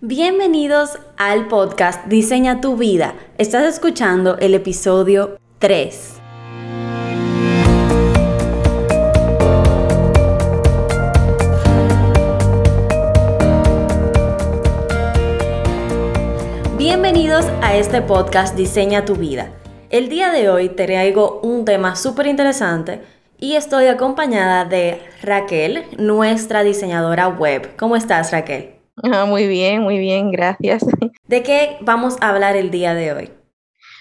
Bienvenidos al podcast Diseña tu vida. Estás escuchando el episodio 3. Bienvenidos a este podcast Diseña tu vida. El día de hoy te traigo un tema súper interesante y estoy acompañada de Raquel, nuestra diseñadora web. ¿Cómo estás, Raquel? Ah, muy bien, muy bien, gracias. ¿De qué vamos a hablar el día de hoy?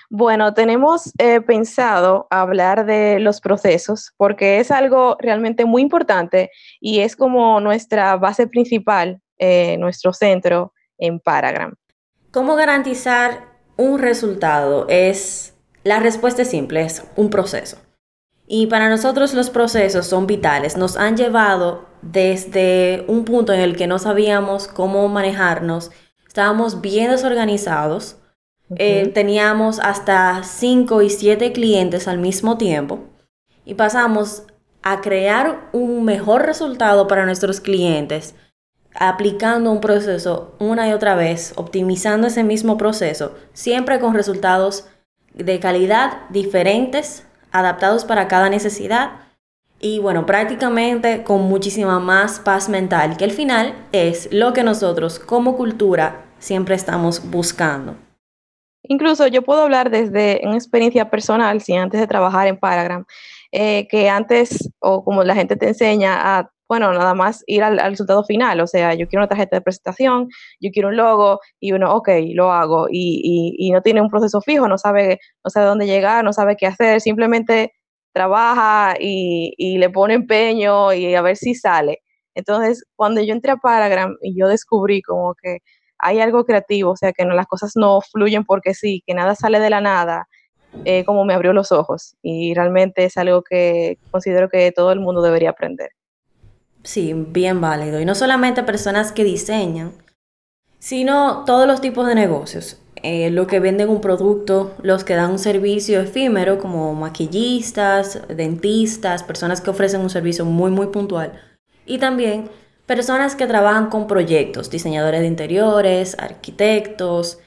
Bueno, tenemos eh, pensado hablar de los procesos porque es algo realmente muy importante y es como nuestra base principal, eh, nuestro centro en Paragram. ¿Cómo garantizar un resultado? Es la respuesta es simple, es un proceso. Y para nosotros los procesos son vitales, nos han llevado desde un punto en el que no sabíamos cómo manejarnos, estábamos bien desorganizados, eh, teníamos hasta 5 y 7 clientes al mismo tiempo y pasamos a crear un mejor resultado para nuestros clientes aplicando un proceso una y otra vez, optimizando ese mismo proceso, siempre con resultados de calidad diferentes adaptados para cada necesidad y bueno, prácticamente con muchísima más paz mental, que al final es lo que nosotros como cultura siempre estamos buscando. Incluso yo puedo hablar desde una experiencia personal, si antes de trabajar en Paragram, eh, que antes, o como la gente te enseña a bueno, nada más ir al, resultado final. O sea, yo quiero una tarjeta de presentación, yo quiero un logo y uno, ok, lo hago. Y, y, no tiene un proceso fijo, no sabe, no sabe dónde llegar, no sabe qué hacer, simplemente trabaja y, y le pone empeño y a ver si sale. Entonces, cuando yo entré a Paragram y yo descubrí como que hay algo creativo, o sea, que no, las cosas no fluyen porque sí, que nada sale de la nada, eh, como me abrió los ojos. Y realmente es algo que considero que todo el mundo debería aprender. Sí, bien válido. Y no solamente personas que diseñan, sino todos los tipos de negocios. Eh, los que venden un producto, los que dan un servicio efímero como maquillistas, dentistas, personas que ofrecen un servicio muy muy puntual. Y también personas que trabajan con proyectos, diseñadores de interiores, arquitectos,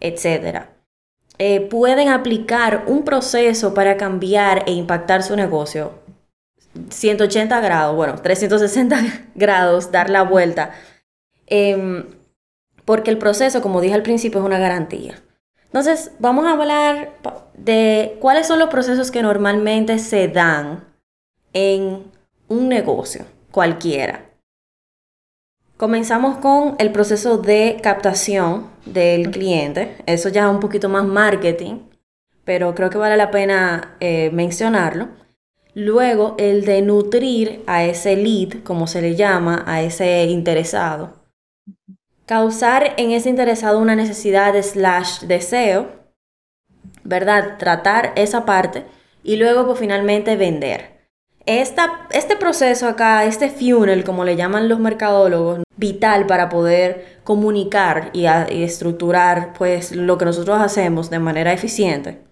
etc. Eh, pueden aplicar un proceso para cambiar e impactar su negocio 180 grados, bueno, 360 grados, dar la vuelta. Em, porque el proceso, como dije al principio, es una garantía. Entonces, vamos a hablar de cuáles son los procesos que normalmente se dan en un negocio, cualquiera. Comenzamos con el proceso de captación del cliente. Eso ya es un poquito más marketing, pero creo que vale la pena eh, mencionarlo. Luego, el de nutrir a ese lead, como se le llama, a ese interesado. Causar en ese interesado una necesidad slash deseo, ¿verdad? Tratar esa parte y luego, pues finalmente vender. este proceso acá, este funnel, como le llaman los mercadólogos, vital para poder comunicar y, y estructurar pues lo que nosotros hacemos de manera eficiente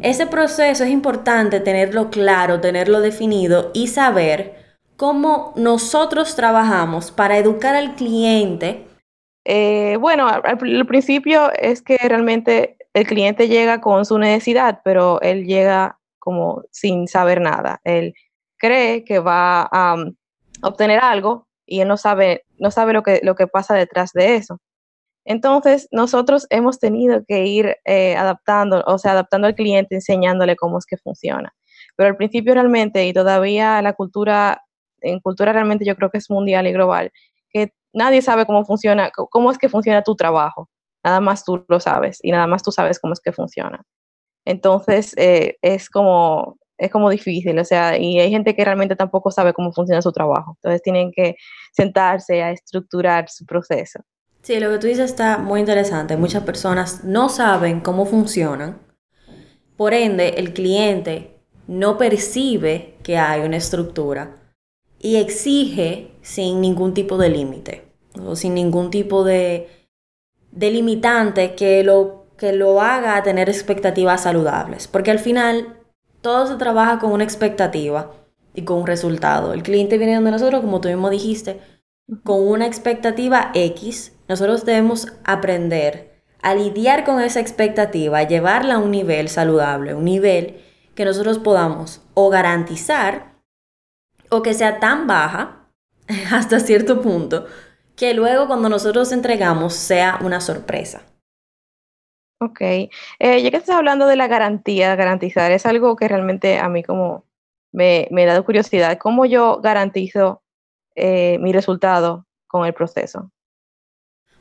ese proceso es importante tenerlo claro, tenerlo definido y saber cómo nosotros trabajamos para educar al cliente. Eh, bueno, al, principio es que realmente el cliente llega con su necesidad, pero él llega como sin saber nada. Él cree que va a um, obtener algo y él no sabe, no sabe lo, que, lo que pasa detrás de eso. Entonces, nosotros hemos tenido que ir eh, adaptando, o sea, adaptando al cliente, enseñándole cómo es que funciona. Pero al principio realmente, y todavía la cultura, en cultura realmente yo creo que es mundial y global, nadie sabe cómo funciona, cómo es que funciona tu trabajo. Nada más tú lo sabes y nada más tú sabes cómo es que funciona. Entonces, eh, es como es como difícil, o sea, y hay gente que realmente tampoco sabe cómo funciona su trabajo. Entonces tienen que sentarse a estructurar su proceso. Sí, lo que tú dices está muy interesante. Muchas personas no saben cómo funcionan. Por ende, el cliente no percibe que hay una estructura y exige sin ningún tipo de límite o sin ningún tipo de, de limitante que lo, que lo haga tener expectativas saludables. Porque al final todo se trabaja con una expectativa y con un resultado. El cliente viene donde nosotros, como tú mismo dijiste, con una expectativa X nosotros debemos aprender a lidiar con esa expectativa, a llevarla a un nivel saludable, un nivel que nosotros podamos o garantizar o que sea tan baja hasta cierto punto que luego cuando nosotros entregamos sea una sorpresa. Ok, eh, ya que estás hablando de la garantía, garantizar, es algo que realmente a mí como me, me da curiosidad. ¿Cómo yo garantizo eh, mi resultado con el proceso?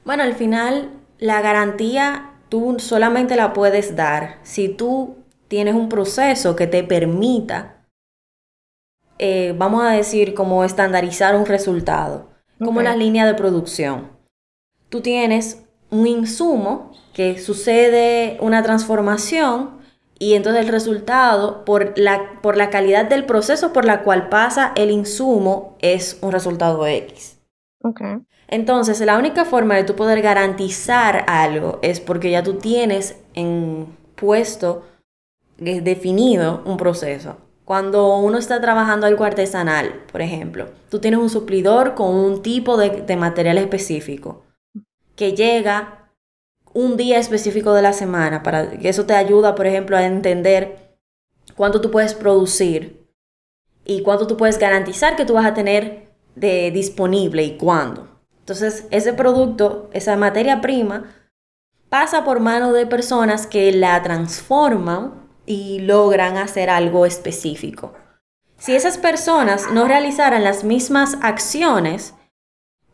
Bueno, al final la garantía tú solamente la puedes dar si tú tienes un proceso que te permita, eh, vamos a decir, como estandarizar un resultado, como la línea de producción. Tú tienes un insumo que sucede una transformación y entonces el resultado, por la, por la calidad del proceso por la cual pasa el insumo, es un resultado X. Okay. Entonces, la única forma de tú poder garantizar algo es porque ya tú tienes en puesto, eh, definido un proceso. Cuando uno está trabajando algo artesanal, por ejemplo, tú tienes un suplidor con un tipo de, de material específico que llega un día específico de la semana, para eso te ayuda, por ejemplo, a entender cuánto tú puedes producir y cuánto tú puedes garantizar que tú vas a tener de disponible y cuándo. Entonces, ese producto, esa materia prima, pasa por manos de personas que la transforman y logran hacer algo específico. Si esas personas no realizaran las mismas acciones,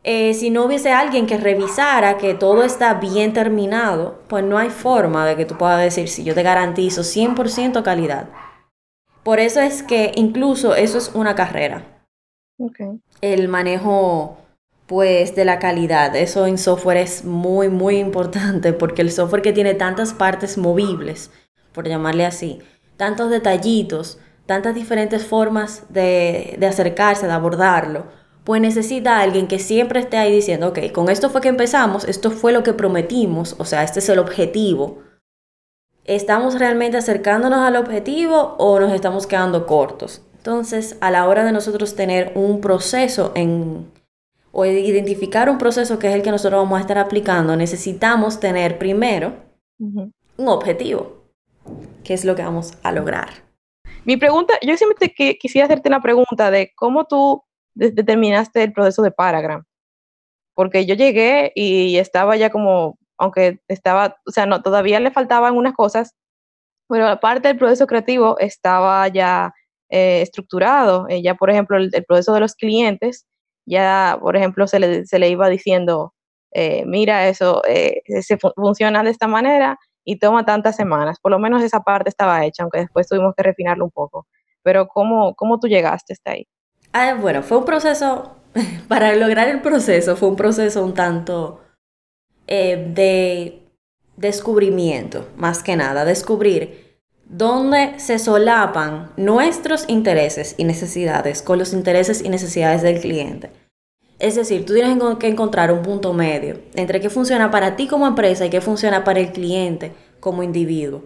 eh, si no hubiese alguien que revisara que todo está bien terminado, pues no hay forma de que tú puedas decir si yo te garantizo 100% calidad. Por eso es que incluso eso es una carrera. El manejo pues de la calidad, eso en software es muy muy importante porque el software que tiene tantas partes movibles, por llamarle así, tantos detallitos, tantas diferentes formas de, de acercarse, de abordarlo, pues necesita alguien que siempre esté ahí diciendo, ok, con esto fue que empezamos, esto fue lo que prometimos, o sea, este es el objetivo. ¿Estamos realmente acercándonos al objetivo o nos estamos quedando cortos? Entonces, a la hora de nosotros tener un proceso en, o identificar un proceso que es el que nosotros vamos a estar aplicando, necesitamos tener primero un objetivo, que es lo que vamos a lograr. Mi pregunta, yo siempre quisiera hacerte una pregunta de cómo tú determinaste el proceso de Paragram? Porque yo llegué y estaba ya como, aunque estaba, o sea, no, todavía le faltaban unas cosas, pero aparte del proceso creativo estaba ya eh, estructurado. Eh, ya, por ejemplo, el, proceso de los clientes, ya, por ejemplo, se le, se le iba diciendo, eh, mira, eso se funciona de esta manera y toma tantas semanas. Por lo menos esa parte estaba hecha, aunque después tuvimos que refinarlo un poco. Pero ¿cómo, cómo tú llegaste hasta ahí? Ah, bueno, fue un proceso, para lograr el proceso, fue un proceso un tanto eh, de descubrimiento, más que nada, descubrir dónde se solapan nuestros intereses y necesidades con los intereses y necesidades del cliente. Es decir, tú tienes que encontrar un punto medio entre qué funciona para ti como empresa y qué funciona para el cliente como individuo.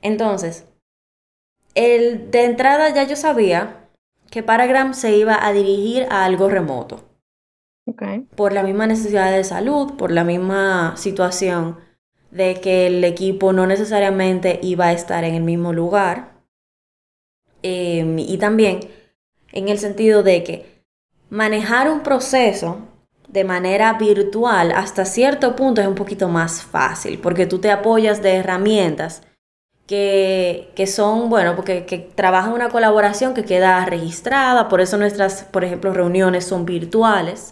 Entonces, el, de entrada ya yo sabía que Paragram se iba a dirigir a algo remoto. Por la misma necesidad de salud, por la misma situación de que el equipo no necesariamente iba a estar en el mismo lugar. Em, y también en el sentido de que manejar un proceso de manera virtual hasta cierto punto es un poquito más fácil, porque tú te apoyas de herramientas que, son, bueno, porque que trabajan una colaboración que queda registrada, por eso nuestras, por ejemplo, reuniones son virtuales,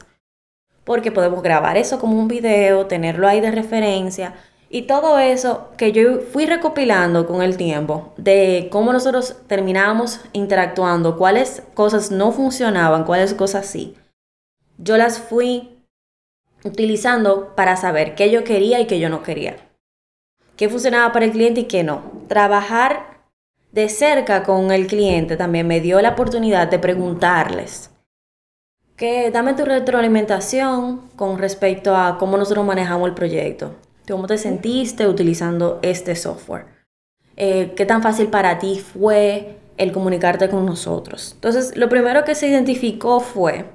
porque podemos grabar eso como un video, tenerlo ahí de referencia y todo eso que yo fui recopilando con el tiempo de cómo nosotros terminábamos interactuando, cuáles cosas no funcionaban, cuáles cosas sí. Yo las fui utilizando para saber qué yo quería y qué yo no quería qué funcionaba para el cliente y qué no. Trabajar de cerca con el cliente también me dio la oportunidad de preguntarles que dame tu retroalimentación con respecto a cómo nosotros manejamos el proyecto. ¿Cómo te sentiste utilizando este software? Eh, ¿Qué tan fácil para ti fue el comunicarte con nosotros? Entonces, lo primero que se identificó fue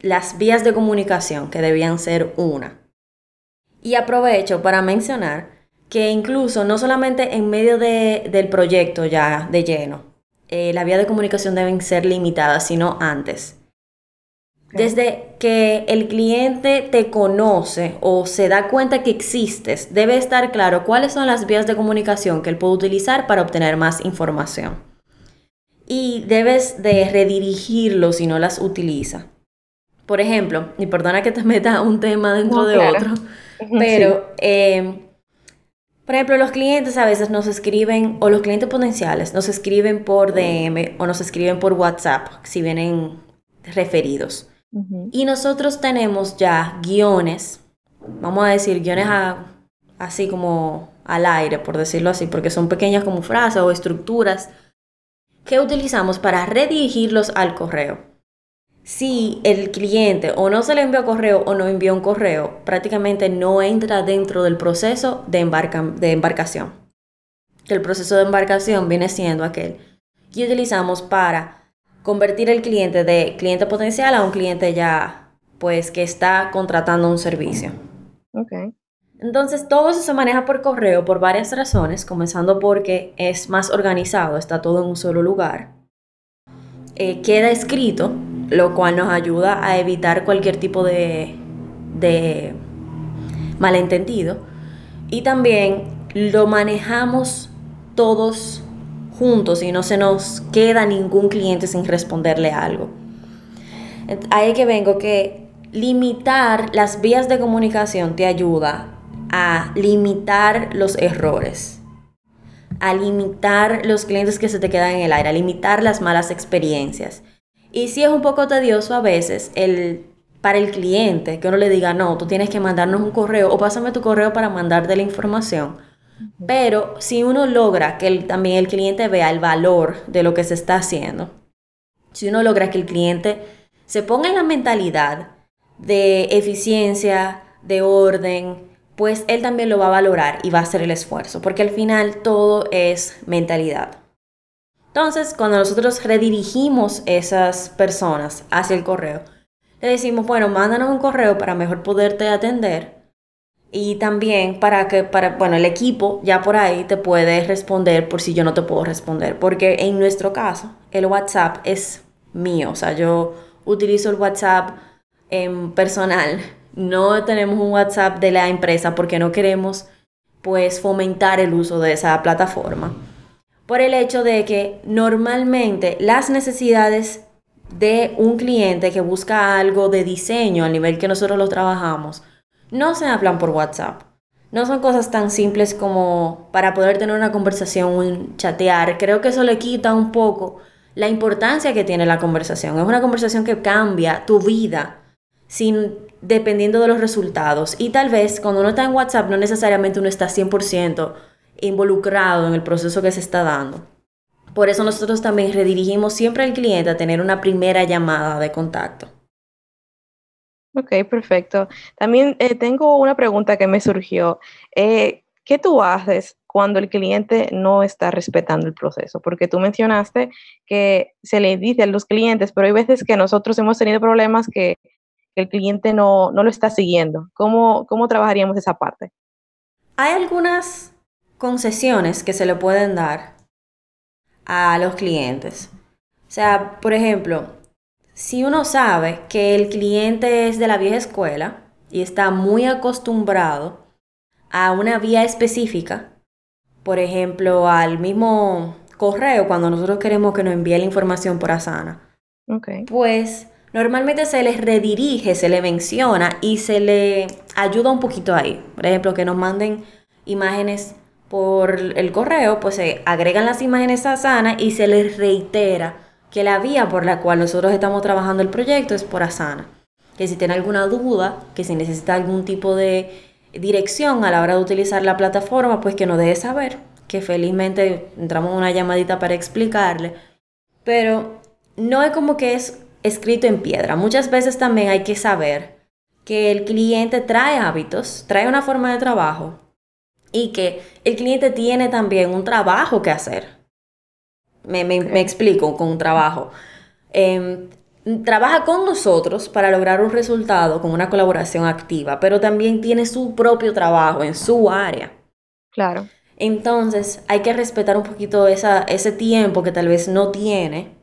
las vías de comunicación, que debían ser una. Y aprovecho para mencionar que incluso no solamente en medio del proyecto ya de lleno, eh, la vía de comunicación deben ser limitadas, sino antes. Desde que el cliente te conoce o se da cuenta que existes, debe estar claro cuáles son las vías de comunicación que él puede utilizar para obtener más información. Y debes de redirigirlo si no las utiliza. Por ejemplo, y perdona que te meta un tema dentro de otro, pero em, por ejemplo, los clientes a veces nos escriben, o los clientes potenciales nos escriben por DM o nos escriben por WhatsApp si vienen referidos. Y nosotros tenemos ya guiones, vamos a decir, guiones así como al aire, por decirlo así, porque son pequeñas como frases o estructuras que utilizamos para redirigirlos al correo. Si el cliente o no se le envió correo o no envió un correo, prácticamente no entra dentro del proceso de, de embarcación. El proceso de embarcación viene siendo aquel que utilizamos para convertir el cliente de cliente potencial a un cliente ya, pues, que está contratando un servicio. Ok. Entonces, todo eso se maneja por correo por varias razones, comenzando porque es más organizado, está todo en un solo lugar. Eh, queda escrito, lo cual nos ayuda a evitar cualquier tipo de, de malentendido. Y también lo manejamos todos juntos y no se nos queda ningún cliente sin responderle algo. Ahí que vengo que limitar las vías de comunicación te ayuda a limitar los errores, a limitar los clientes que se te quedan en el aire, a limitar las malas experiencias. Y si es un poco tedioso a veces el para el cliente que uno le diga, no, tú tienes que mandarnos un correo o pásame tu correo para mandarte la información pero si uno logra que también el cliente vea el valor de lo que se está haciendo, si uno logra que el cliente se ponga en la mentalidad de eficiencia, de orden, pues él también lo va a valorar y va a hacer el esfuerzo, porque al final todo es mentalidad. Entonces, cuando nosotros redirigimos esas personas hacia el correo, le decimos, bueno, mándanos un correo para mejor poderte atender y también para que, para, bueno, el equipo ya por ahí te puede responder por si yo no te puedo responder. Porque en nuestro caso, el WhatsApp es mío. O sea, yo utilizo el WhatsApp en personal. No tenemos un WhatsApp de la empresa porque no queremos, pues, fomentar el uso de esa plataforma. Por el hecho de que normalmente las necesidades de un cliente que busca algo de diseño al nivel que nosotros lo trabajamos, no se hablan por WhatsApp. No son cosas tan simples como para poder tener una conversación, chatear. Creo que eso le quita un poco la importancia que tiene la conversación. Es una conversación que cambia tu vida sin, dependiendo de los resultados. Y tal vez cuando uno está en WhatsApp no necesariamente uno está 100% involucrado en el proceso que se está dando. Por eso nosotros también redirigimos siempre al cliente a tener una primera llamada de contacto. Ok, perfecto. También eh, tengo una pregunta que me surgió. Eh, ¿Qué tú haces cuando el cliente no está respetando el proceso? Porque tú mencionaste que se le dice a los clientes, pero hay veces que nosotros hemos tenido problemas que, el cliente no, no, lo está siguiendo. ¿Cómo, ¿Cómo trabajaríamos esa parte? Hay algunas concesiones que se le pueden dar a los clientes. O sea, por ejemplo, si uno sabe que el cliente es de la vieja escuela y está muy acostumbrado a una vía específica, por ejemplo, al mismo correo cuando nosotros queremos que nos envíe la información por Asana, pues normalmente se les redirige, se le menciona y se le ayuda un poquito ahí. Por ejemplo, que nos manden imágenes por el correo, pues se agregan las imágenes a Asana y se les reitera que la vía por la cual nosotros estamos trabajando el proyecto es por Asana. Que si tiene alguna duda, que si necesita algún tipo de dirección a la hora de utilizar la plataforma, pues que nos deje saber, que felizmente entramos en una llamadita para explicarle. Pero no es como que es escrito en piedra. Muchas veces también hay que saber que el cliente trae hábitos, trae una forma de trabajo y que el cliente tiene también un trabajo que hacer. Me, explico con un trabajo. Em, trabaja con nosotros para lograr un resultado con una colaboración activa, pero también tiene su propio trabajo en su área. Claro. Entonces hay que respetar un poquito esa, ese tiempo que tal vez no tiene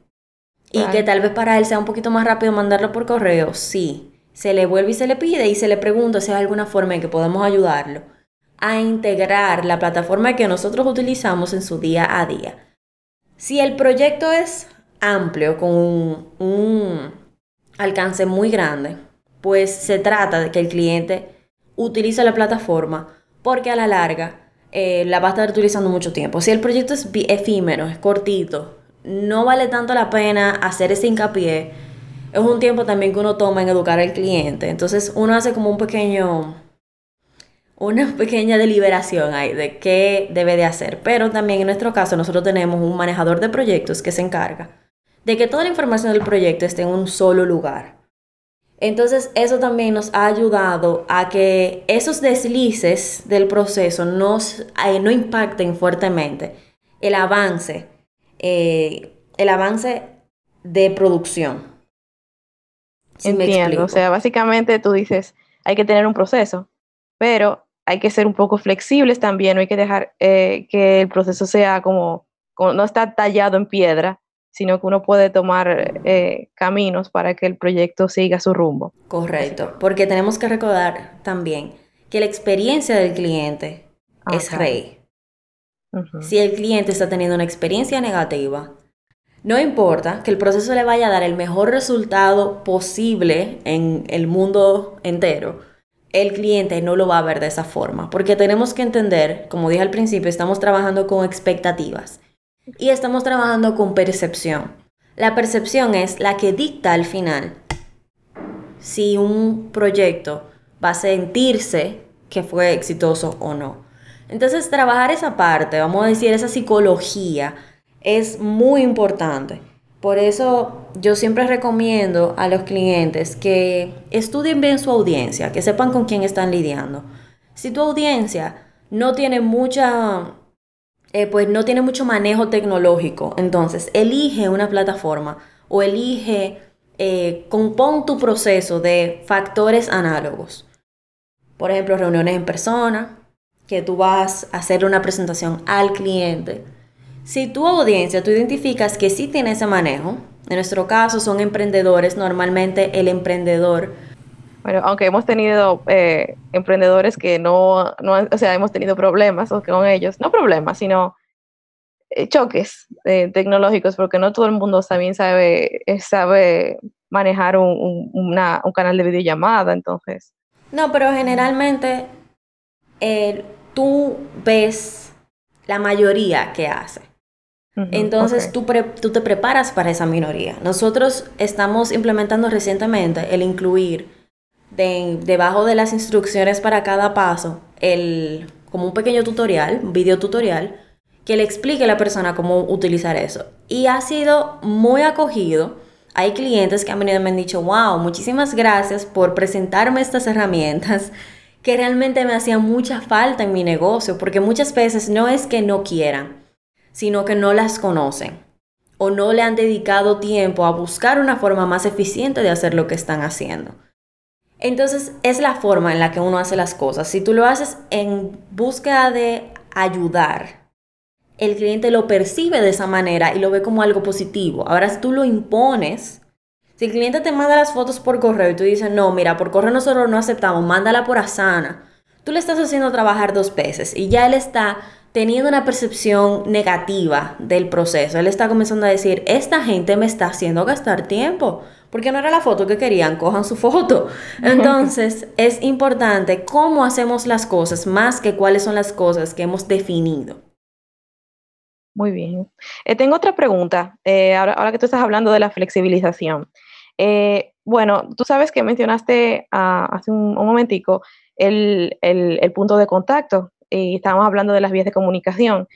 y que tal vez para él sea un poquito más rápido mandarlo por correo, sí. Se le vuelve y se le pide y se le pregunta si hay alguna forma en que podemos ayudarlo a integrar la plataforma que nosotros utilizamos en su día a día. Si el proyecto es amplio, con un, alcance muy grande, pues se trata de que el cliente utilice la plataforma porque a la larga eh, la va a estar utilizando mucho tiempo. Si el proyecto es efímero, es cortito, no vale tanto la pena hacer ese hincapié. Es un tiempo también que uno toma en educar al cliente. Entonces uno hace como un pequeño, una pequeña deliberación ahí de qué debe de hacer. Pero también en nuestro caso nosotros tenemos un manejador de proyectos que se encarga de que toda la información del proyecto esté en un solo lugar. Entonces eso también nos ha ayudado a que esos deslices del proceso no, eh, no impacten fuertemente el avance, eh, el avance de producción. Entiendo, o sea, básicamente tú dices, hay que tener un proceso, pero hay que ser un poco flexibles también, no hay que dejar eh, que el proceso sea como, como, no está tallado en piedra, sino que uno puede tomar eh, caminos para que el proyecto siga su rumbo. Correcto, porque tenemos que recordar también que la experiencia del cliente es rey. Si el cliente está teniendo una experiencia negativa, no importa que el proceso le vaya a dar el mejor resultado posible en el mundo entero, el cliente no lo va a ver de esa forma, porque tenemos que entender, como dije al principio, estamos trabajando con expectativas y estamos trabajando con percepción. La percepción es la que dicta al final si un proyecto va a sentirse que fue exitoso o no. Entonces, trabajar esa parte, vamos a decir, esa psicología, es muy importante. Por eso yo siempre recomiendo a los clientes que estudien bien su audiencia, que sepan con quién están lidiando. Si tu audiencia no tiene mucha eh, pues no tiene mucho manejo tecnológico. Entonces, elige una plataforma o elige, eh, tu proceso de factores análogos. Por ejemplo, reuniones en persona, que tú vas a hacer una presentación al cliente. Si tu audiencia, tú identificas que sí tiene ese manejo, en nuestro caso son emprendedores, normalmente el emprendedor bueno, aunque hemos tenido eh, emprendedores que no, no, o sea, hemos tenido problemas con ellos, no problemas, sino eh, choques eh, tecnológicos, porque no todo el mundo también sabe, sabe manejar un, un, canal de videollamada, entonces. No, pero generalmente tú ves la mayoría que hace. Entonces tú, tú te preparas para esa minoría. Nosotros estamos implementando recientemente el incluir debajo de las instrucciones para cada paso, el, como un pequeño tutorial, un video tutorial, que le explique a la persona cómo utilizar eso. Y ha sido muy acogido. Hay clientes que han venido y me han dicho, wow, muchísimas gracias por presentarme estas herramientas que realmente me hacían mucha falta en mi negocio, porque muchas veces no es que no quieran, sino que no las conocen o no le han dedicado tiempo a buscar una forma más eficiente de hacer lo que están haciendo. Entonces es la forma en la que uno hace las cosas. Si tú lo haces en búsqueda de ayudar, el cliente lo percibe de esa manera y lo ve como algo positivo. Ahora si tú lo impones, si el cliente te manda las fotos por correo y tú dices, no, mira, por correo nosotros no aceptamos, mándala por Asana, tú le estás haciendo trabajar dos veces y ya él está teniendo una percepción negativa del proceso. Él está comenzando a decir, esta gente me está haciendo gastar tiempo porque no era la foto que querían, cojan su foto. Entonces, es importante cómo hacemos las cosas más que cuáles son las cosas que hemos definido. Muy bien. Eh, tengo otra pregunta, eh, ahora, que tú estás hablando de la flexibilización. Eh, bueno, tú sabes que mencionaste ah, hace un, momentico el, punto de contacto y estábamos hablando de las vías de comunicación.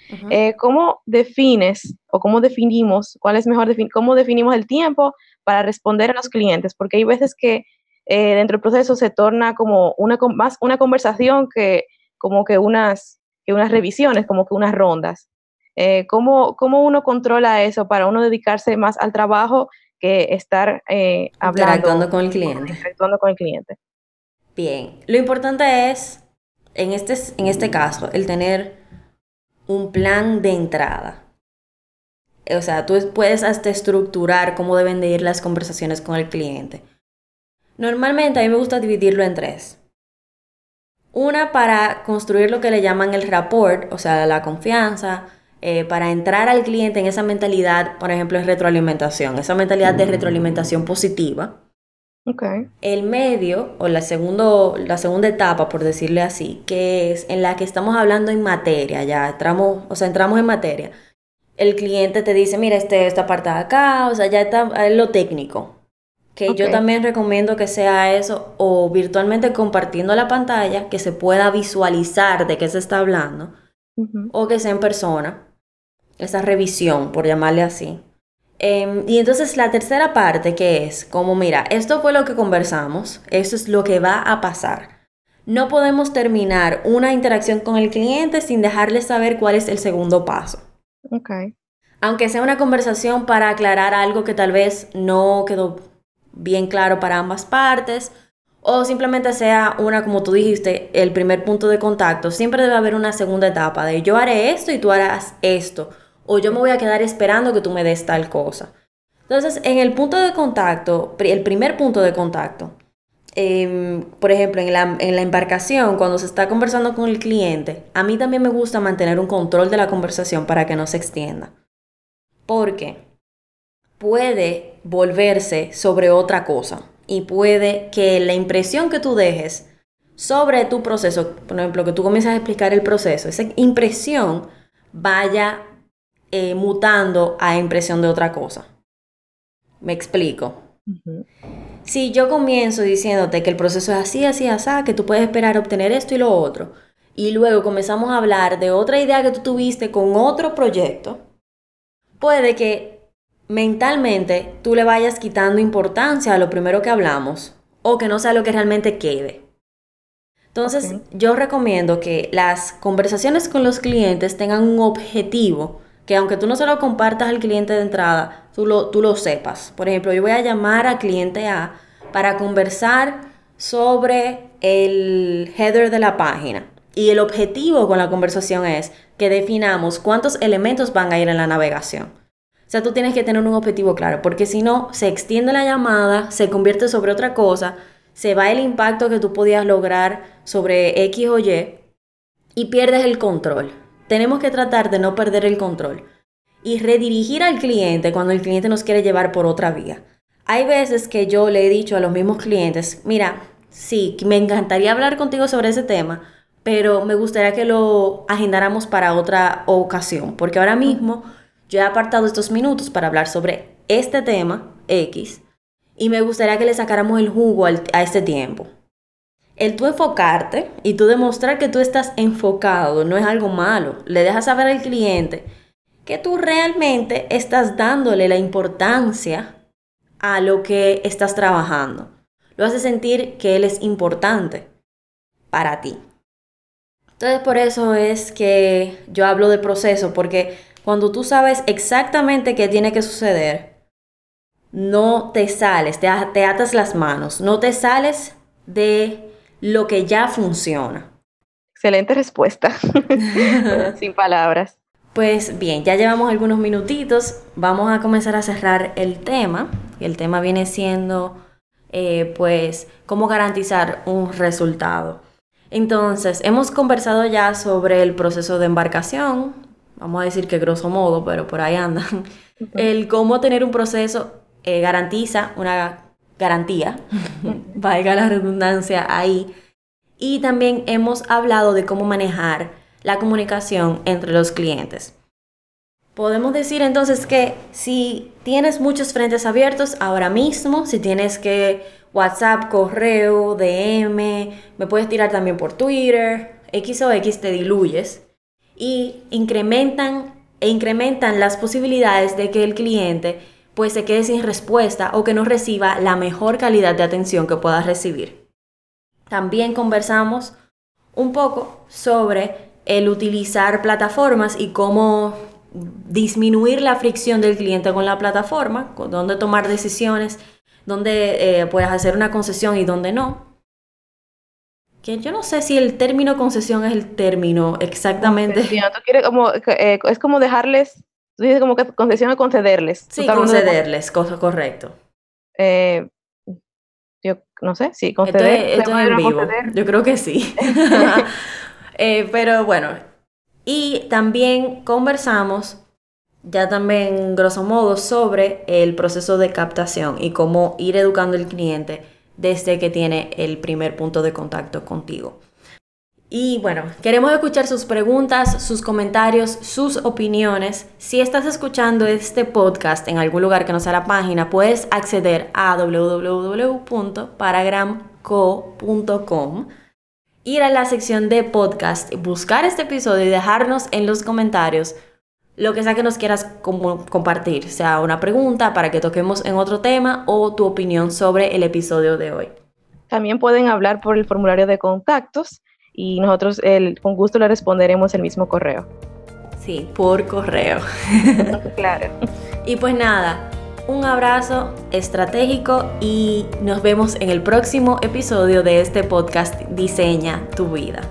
¿Cómo defines o cómo definimos, cuál es mejor, cómo definimos el tiempo para responder a los clientes, porque hay veces que eh, dentro del proceso se torna como una, más una conversación que como que unas, que unas revisiones, como que unas rondas. Eh, ¿cómo, ¿Cómo uno controla eso para uno dedicarse más al trabajo que estar eh, hablando. Interactuando con el cliente. Interactuando con el cliente. Bien, lo importante es, en este, en este caso, el tener un plan de entrada. O sea, tú puedes hasta estructurar cómo deben de ir las conversaciones con el cliente. Normalmente a mí me gusta dividirlo en tres. Una para construir lo que le llaman el rapport, o sea, la confianza, eh, para entrar al cliente en esa mentalidad, por ejemplo, en retroalimentación, esa mentalidad de retroalimentación positiva. Okay. El medio, o la, segundo, la segunda etapa, por decirle así, que es en la que estamos hablando en materia, ya entramos, o sea, entramos en materia. El cliente te dice, mira, este, esta parte de acá, o sea, ya está es lo técnico, que yo también recomiendo que sea eso o virtualmente compartiendo la pantalla, que se pueda visualizar de qué se está hablando, o que sea en persona, esa revisión, por llamarle así. Em, y entonces la tercera parte que es como, mira, esto fue lo que conversamos, esto es lo que va a pasar. No podemos terminar una interacción con el cliente sin dejarle saber cuál es el segundo paso. Okay. Aunque sea una conversación para aclarar algo que tal vez no quedó bien claro para ambas partes o simplemente sea una, como tú dijiste, el primer punto de contacto, siempre debe haber una segunda etapa de yo haré esto y tú harás esto, o yo me voy a quedar esperando que tú me des tal cosa. Entonces, en el punto de contacto, el primer punto de contacto, em, por ejemplo, en la, en la embarcación, cuando se está conversando con el cliente, a mí también me gusta mantener un control de la conversación para que no se extienda. ¿Por qué? puede volverse sobre otra cosa y puede que la impresión que tú dejes sobre tu proceso, por ejemplo, que tú comienzas a explicar el proceso, esa impresión vaya eh, mutando a impresión de otra cosa. Me explico. Si yo comienzo diciéndote que el proceso es así, así, así, que tú puedes esperar obtener esto y lo otro, y luego comenzamos a hablar de otra idea que tú tuviste con otro proyecto, puede que mentalmente tú le vayas quitando importancia a lo primero que hablamos o que no sea lo que realmente quede. Entonces, yo recomiendo que las conversaciones con los clientes tengan un objetivo, que aunque tú no se lo compartas al cliente de entrada, tú lo, tú lo sepas. Por ejemplo, yo voy a llamar al cliente A para conversar sobre el header de la página. Y el objetivo con la conversación es que definamos cuántos elementos van a ir en la navegación. O sea, tú tienes que tener un objetivo claro, porque si no, se extiende la llamada, se convierte sobre otra cosa, se va el impacto que tú podías lograr sobre X o Y y pierdes el control. Tenemos que tratar de no perder el control y redirigir al cliente cuando el cliente nos quiere llevar por otra vía. Hay veces que yo le he dicho a los mismos clientes, mira, sí, me encantaría hablar contigo sobre ese tema, pero me gustaría que lo agendáramos para otra ocasión, porque ahora mismo yo he apartado estos minutos para hablar sobre este tema X y me gustaría que le sacáramos el jugo a este tiempo. El tú enfocarte y tú demostrar que tú estás enfocado no es algo malo. Le dejas saber al cliente que tú realmente estás dándole la importancia a lo que estás trabajando. Lo hace sentir que él es importante para ti. Entonces por eso es que yo hablo de proceso, porque cuando tú sabes exactamente qué tiene que suceder, no te sales, te, atas las manos, no te sales de lo que ya funciona. Excelente respuesta, sin palabras. Pues bien, ya llevamos algunos minutitos, vamos a comenzar a cerrar el tema. El tema viene siendo, eh, pues, cómo garantizar un resultado. Entonces, hemos conversado ya sobre el proceso de embarcación, vamos a decir que grosso modo, pero por ahí andan, el cómo tener un proceso eh, garantiza una garantía, valga la redundancia ahí. Y también hemos hablado de cómo manejar la comunicación entre los clientes. Podemos decir entonces que si tienes muchos frentes abiertos ahora mismo, si tienes que WhatsApp, correo, DM, me puedes tirar también por Twitter, X o X te diluyes y incrementan e incrementan las posibilidades de que el cliente pues se quede sin respuesta o que no reciba la mejor calidad de atención que pueda recibir. También conversamos un poco sobre el utilizar plataformas y cómo disminuir la fricción del cliente con la plataforma, donde tomar decisiones, donde eh, puedes hacer una concesión y donde no. Que yo no sé si el término concesión es el término exactamente. como, eh, es como dejarles, tú dices como que concesión es concederles. Sí, concederles, cosa correcto. Eh, yo no sé, sí, conceder. Esto es, en vivo. Yo creo que sí. pero bueno, y también conversamos, ya también grosso modo, sobre el proceso de captación y cómo ir educando al cliente desde que tiene el primer punto de contacto contigo. Y bueno, queremos escuchar sus preguntas, sus comentarios, sus opiniones. Si estás escuchando este podcast en algún lugar que no sea la página, puedes acceder a www.paragramco.com ir a la sección de podcast, buscar este episodio y dejarnos en los comentarios lo que sea que nos quieras compartir, sea una pregunta para que toquemos en otro tema o tu opinión sobre el episodio de hoy. También pueden hablar por el formulario de contactos y nosotros con gusto le responderemos el mismo correo. Sí, por correo. claro. Y pues nada, un abrazo estratégico y nos vemos en el próximo episodio de este podcast Diseña tu vida.